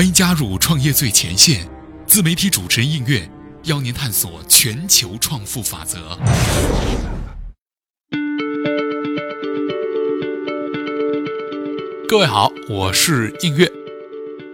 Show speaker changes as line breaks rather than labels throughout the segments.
欢迎加入创业最前线，自媒体主持人应月邀您探索全球创富法则。各位好，我是应月。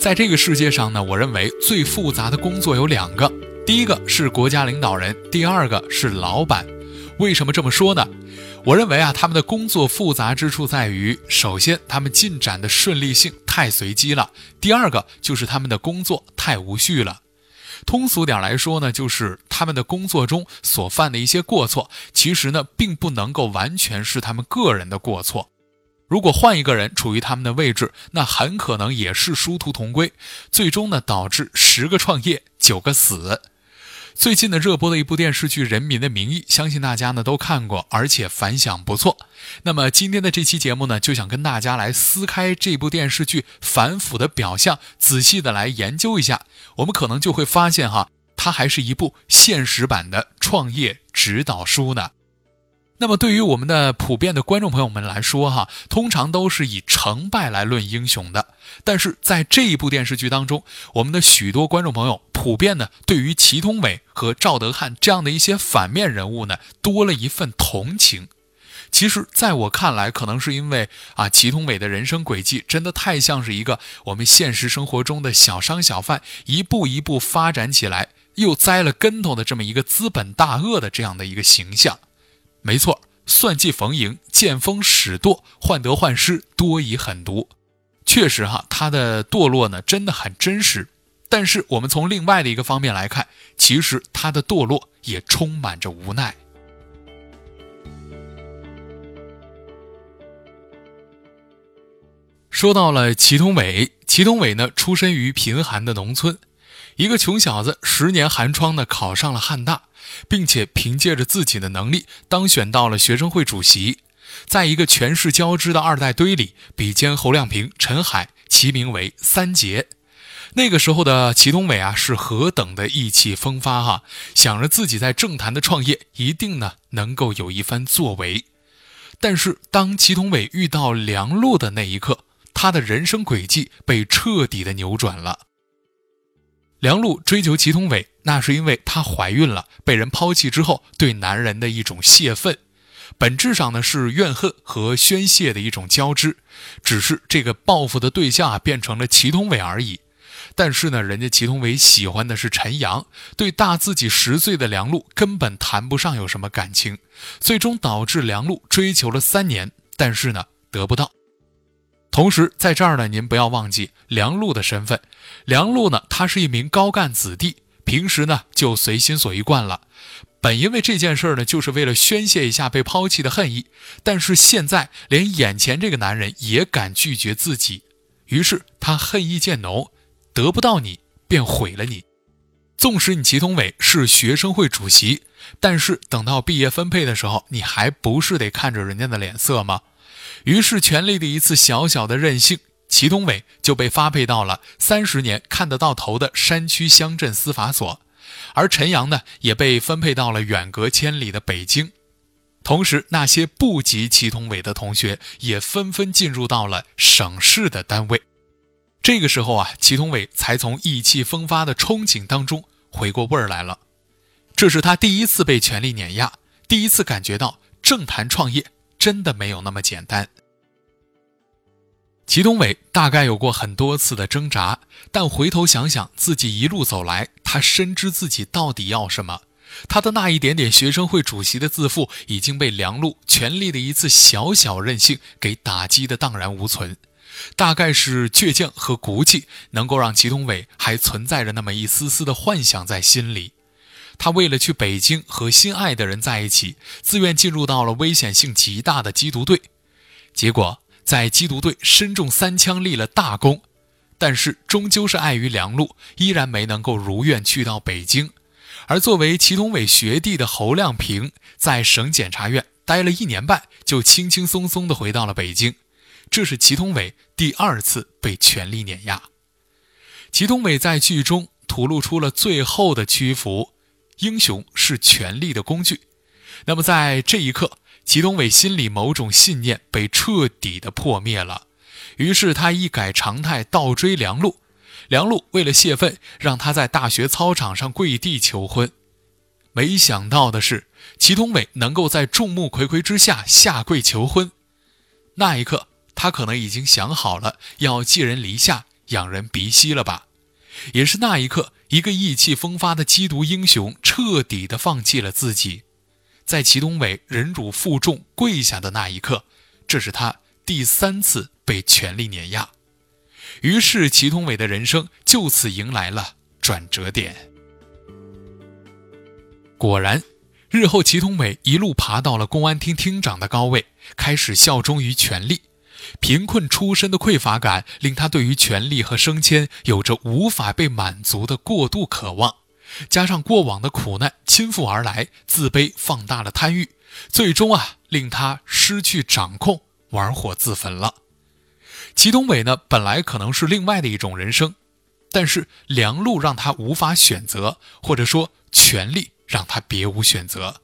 在这个世界上呢，我认为最复杂的工作有两个，第一个是国家领导人，第二个是老板。为什么这么说呢？我认为啊，他们的工作复杂之处在于，首先他们进展的顺利性太随机了；第二个就是他们的工作太无序了。通俗点来说呢，就是他们的工作中所犯的一些过错，其实呢，并不能够完全是他们个人的过错。如果换一个人处于他们的位置，那很可能也是殊途同归，最终呢，导致十个创业九个死。最近呢热播的一部电视剧《人民的名义》，相信大家呢都看过，而且反响不错。那么今天的这期节目呢，就想跟大家来撕开这部电视剧反腐的表象，仔细的来研究一下。我们可能就会发现哈，它还是一部现实版的创业指导书呢。那么对于我们的普遍的观众朋友们来说，哈，通常都是以成败来论英雄的。但是在这一部电视剧当中，我们的许多观众朋友普遍呢，对于祁同伟和赵德汉这样的一些反面人物呢，多了一份同情。其实，在我看来，可能是因为啊，祁同伟的人生轨迹真的太像是一个我们现实生活中的小商小贩，一步一步发展起来，又栽了跟头的这么一个资本大鳄的这样的一个形象。没错，算计逢迎，见风使舵，患得患失，多疑狠毒，确实哈，他的堕落呢真的很真实。但是我们从另外的一个方面来看，其实他的堕落也充满着无奈。说到了祁同伟，祁同伟呢出身于贫寒的农村，一个穷小子，十年寒窗呢考上了汉大。并且凭借着自己的能力当选到了学生会主席，在一个权势交织的二代堆里，比肩侯亮平、陈海，齐名为三杰。那个时候的祁同伟啊，是何等的意气风发哈！想着自己在政坛的创业，一定呢能够有一番作为。但是当祁同伟遇到梁璐的那一刻，他的人生轨迹被彻底的扭转了。梁璐追求祁同伟，那是因为她怀孕了，被人抛弃之后对男人的一种泄愤，本质上呢是怨恨和宣泄的一种交织，只是这个报复的对象啊变成了祁同伟而已。但是呢，人家祁同伟喜欢的是陈阳，对大自己十岁的梁璐根本谈不上有什么感情，最终导致梁璐追求了三年，但是呢得不到。同时，在这儿呢，您不要忘记梁璐的身份。梁璐呢，他是一名高干子弟，平时呢就随心所欲惯了。本因为这件事呢，就是为了宣泄一下被抛弃的恨意。但是现在，连眼前这个男人也敢拒绝自己，于是他恨意渐浓，得不到你便毁了你。纵使你祁同伟是学生会主席，但是等到毕业分配的时候，你还不是得看着人家的脸色吗？于是，权力的一次小小的任性，祁同伟就被发配到了三十年看得到头的山区乡镇司法所，而陈阳呢，也被分配到了远隔千里的北京。同时，那些不及祁同伟的同学也纷纷进入到了省市的单位。这个时候啊，祁同伟才从意气风发的憧憬当中回过味儿来了。这是他第一次被权力碾压，第一次感觉到政坛创业。真的没有那么简单。祁同伟大概有过很多次的挣扎，但回头想想自己一路走来，他深知自己到底要什么。他的那一点点学生会主席的自负，已经被梁璐权力的一次小小任性给打击的荡然无存。大概是倔强和骨气，能够让祁同伟还存在着那么一丝丝的幻想在心里。他为了去北京和心爱的人在一起，自愿进入到了危险性极大的缉毒队，结果在缉毒队身中三枪立了大功，但是终究是碍于梁路，依然没能够如愿去到北京。而作为祁同伟学弟的侯亮平，在省检察院待了一年半，就轻轻松松的回到了北京。这是祁同伟第二次被权力碾压。祁同伟在剧中吐露出了最后的屈服。英雄是权力的工具，那么在这一刻，祁同伟心里某种信念被彻底的破灭了，于是他一改常态，倒追梁璐。梁璐为了泄愤，让他在大学操场上跪地求婚。没想到的是，祁同伟能够在众目睽睽之下下跪求婚。那一刻，他可能已经想好了要寄人篱下、养人鼻息了吧。也是那一刻，一个意气风发的缉毒英雄彻底的放弃了自己。在祁同伟忍辱负重跪下的那一刻，这是他第三次被权力碾压。于是，祁同伟的人生就此迎来了转折点。果然，日后祁同伟一路爬到了公安厅厅长的高位，开始效忠于权力。贫困出身的匮乏感令他对于权力和升迁有着无法被满足的过度渴望，加上过往的苦难倾覆而来，自卑放大了贪欲，最终啊令他失去掌控，玩火自焚了。祁同伟呢，本来可能是另外的一种人生，但是梁路让他无法选择，或者说权力让他别无选择。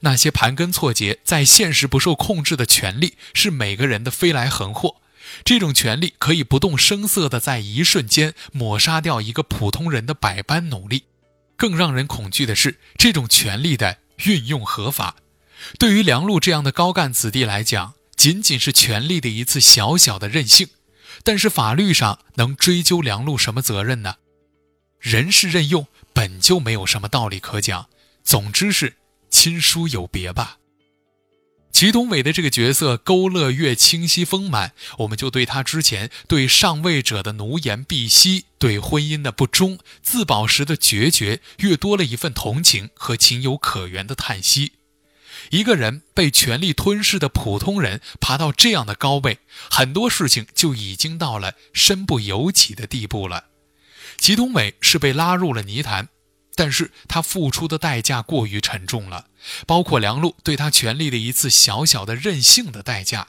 那些盘根错节、在现实不受控制的权利，是每个人的飞来横祸。这种权利可以不动声色地在一瞬间抹杀掉一个普通人的百般努力。更让人恐惧的是，这种权利的运用合法。对于梁璐这样的高干子弟来讲，仅仅是权力的一次小小的任性。但是法律上能追究梁璐什么责任呢？人事任用本就没有什么道理可讲。总之是。亲疏有别吧。祁同伟的这个角色勾勒越清晰丰满，我们就对他之前对上位者的奴颜婢膝、对婚姻的不忠、自保时的决绝，越多了一份同情和情有可原的叹息。一个人被权力吞噬的普通人，爬到这样的高位，很多事情就已经到了身不由己的地步了。祁同伟是被拉入了泥潭。但是他付出的代价过于沉重了，包括梁璐对他权力的一次小小的任性的代价。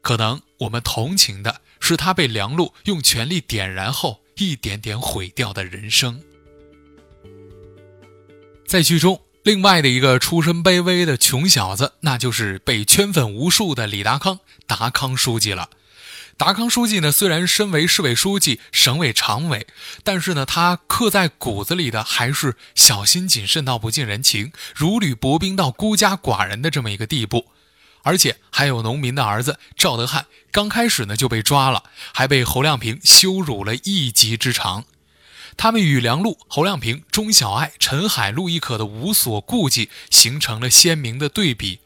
可能我们同情的是他被梁璐用权力点燃后一点点毁掉的人生。在剧中，另外的一个出身卑微的穷小子，那就是被圈粉无数的李达康，达康书记了。达康书记呢，虽然身为市委书记、省委常委，但是呢，他刻在骨子里的还是小心谨慎到不近人情、如履薄冰到孤家寡人的这么一个地步。而且还有农民的儿子赵德汉，刚开始呢就被抓了，还被侯亮平羞辱了一级之长。他们与梁璐、侯亮平、钟小爱、陈海、陆亦可的无所顾忌形成了鲜明的对比。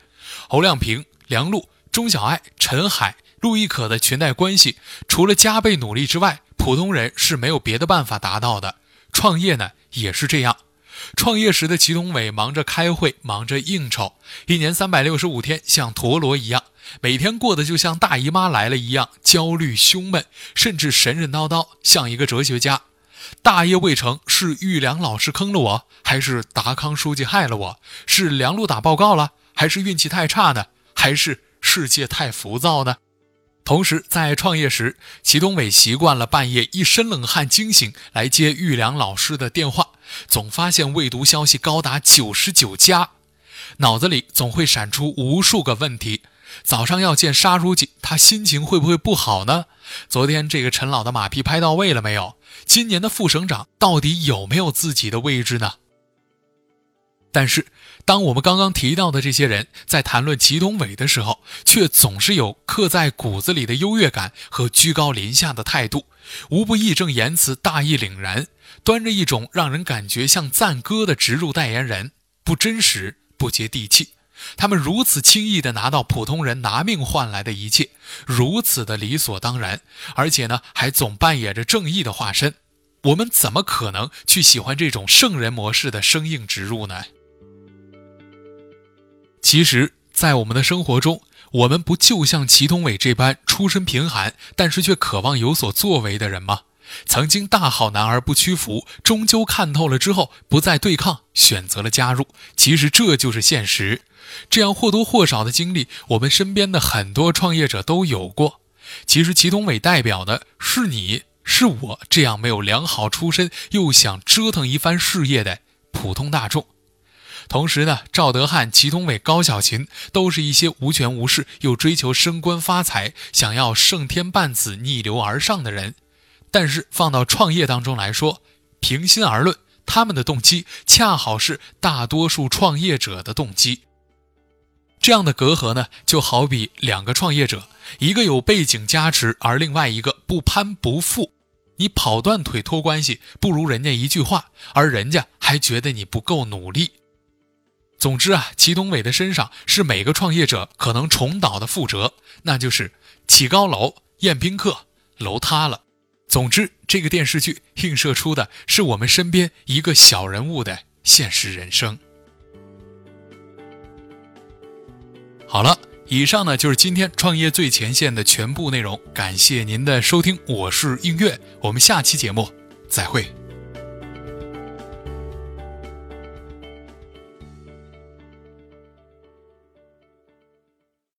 侯亮平、梁璐、钟小爱、陈海。陆亦可的裙带关系，除了加倍努力之外，普通人是没有别的办法达到的。创业呢，也是这样。创业时的祁同伟忙着开会，忙着应酬，一年三百六十五天像陀螺一样，每天过得就像大姨妈来了一样焦虑、胸闷，甚至神神叨叨，像一个哲学家。大业未成，是玉良老师坑了我，还是达康书记害了我？是梁璐打报告了，还是运气太差呢？还是世界太浮躁呢？同时，在创业时，祁东伟习惯了半夜一身冷汗惊醒来接玉良老师的电话，总发现未读消息高达九十九加，脑子里总会闪出无数个问题：早上要见沙书记，他心情会不会不好呢？昨天这个陈老的马屁拍到位了没有？今年的副省长到底有没有自己的位置呢？但是，当我们刚刚提到的这些人在谈论祁同伟的时候，却总是有刻在骨子里的优越感和居高临下的态度，无不义正言辞、大义凛然，端着一种让人感觉像赞歌的植入代言人，不真实、不接地气。他们如此轻易地拿到普通人拿命换来的一切，如此的理所当然，而且呢，还总扮演着正义的化身。我们怎么可能去喜欢这种圣人模式的生硬植入呢？其实，在我们的生活中，我们不就像祁同伟这般出身贫寒，但是却渴望有所作为的人吗？曾经大好男儿不屈服，终究看透了之后，不再对抗，选择了加入。其实这就是现实。这样或多或少的经历，我们身边的很多创业者都有过。其实祁同伟代表的是你是我这样没有良好出身，又想折腾一番事业的普通大众。同时呢，赵德汉、祁同伟、高小琴都是一些无权无势又追求升官发财、想要胜天半子逆流而上的人。但是放到创业当中来说，平心而论，他们的动机恰好是大多数创业者的动机。这样的隔阂呢，就好比两个创业者，一个有背景加持，而另外一个不攀不附。你跑断腿托关系，不如人家一句话，而人家还觉得你不够努力。总之啊，祁同伟的身上是每个创业者可能重蹈的覆辙，那就是起高楼宴宾客，楼塌了。总之，这个电视剧映射出的是我们身边一个小人物的现实人生。好了，以上呢就是今天创业最前线的全部内容。感谢您的收听，我是映月，我们下期节目再会。